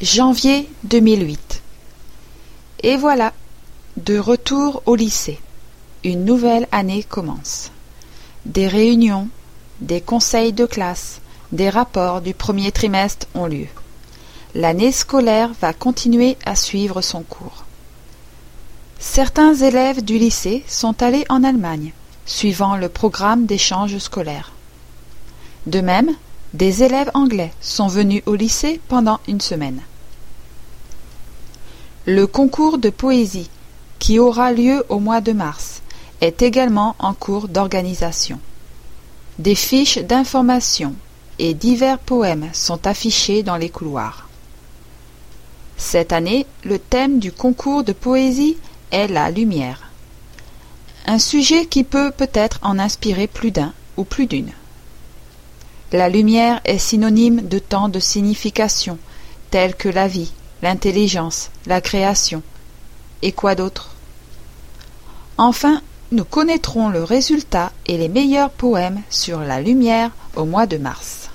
Janvier 2008. Et voilà, de retour au lycée. Une nouvelle année commence. Des réunions, des conseils de classe, des rapports du premier trimestre ont lieu. L'année scolaire va continuer à suivre son cours. Certains élèves du lycée sont allés en Allemagne, suivant le programme d'échange scolaire. De même, des élèves anglais sont venus au lycée pendant une semaine. Le concours de poésie, qui aura lieu au mois de mars, est également en cours d'organisation. Des fiches d'information et divers poèmes sont affichés dans les couloirs. Cette année, le thème du concours de poésie est la lumière. Un sujet qui peut peut-être en inspirer plus d'un ou plus d'une. La lumière est synonyme de tant de significations, telles que la vie, l'intelligence, la création. Et quoi d'autre? Enfin, nous connaîtrons le résultat et les meilleurs poèmes sur la lumière au mois de mars.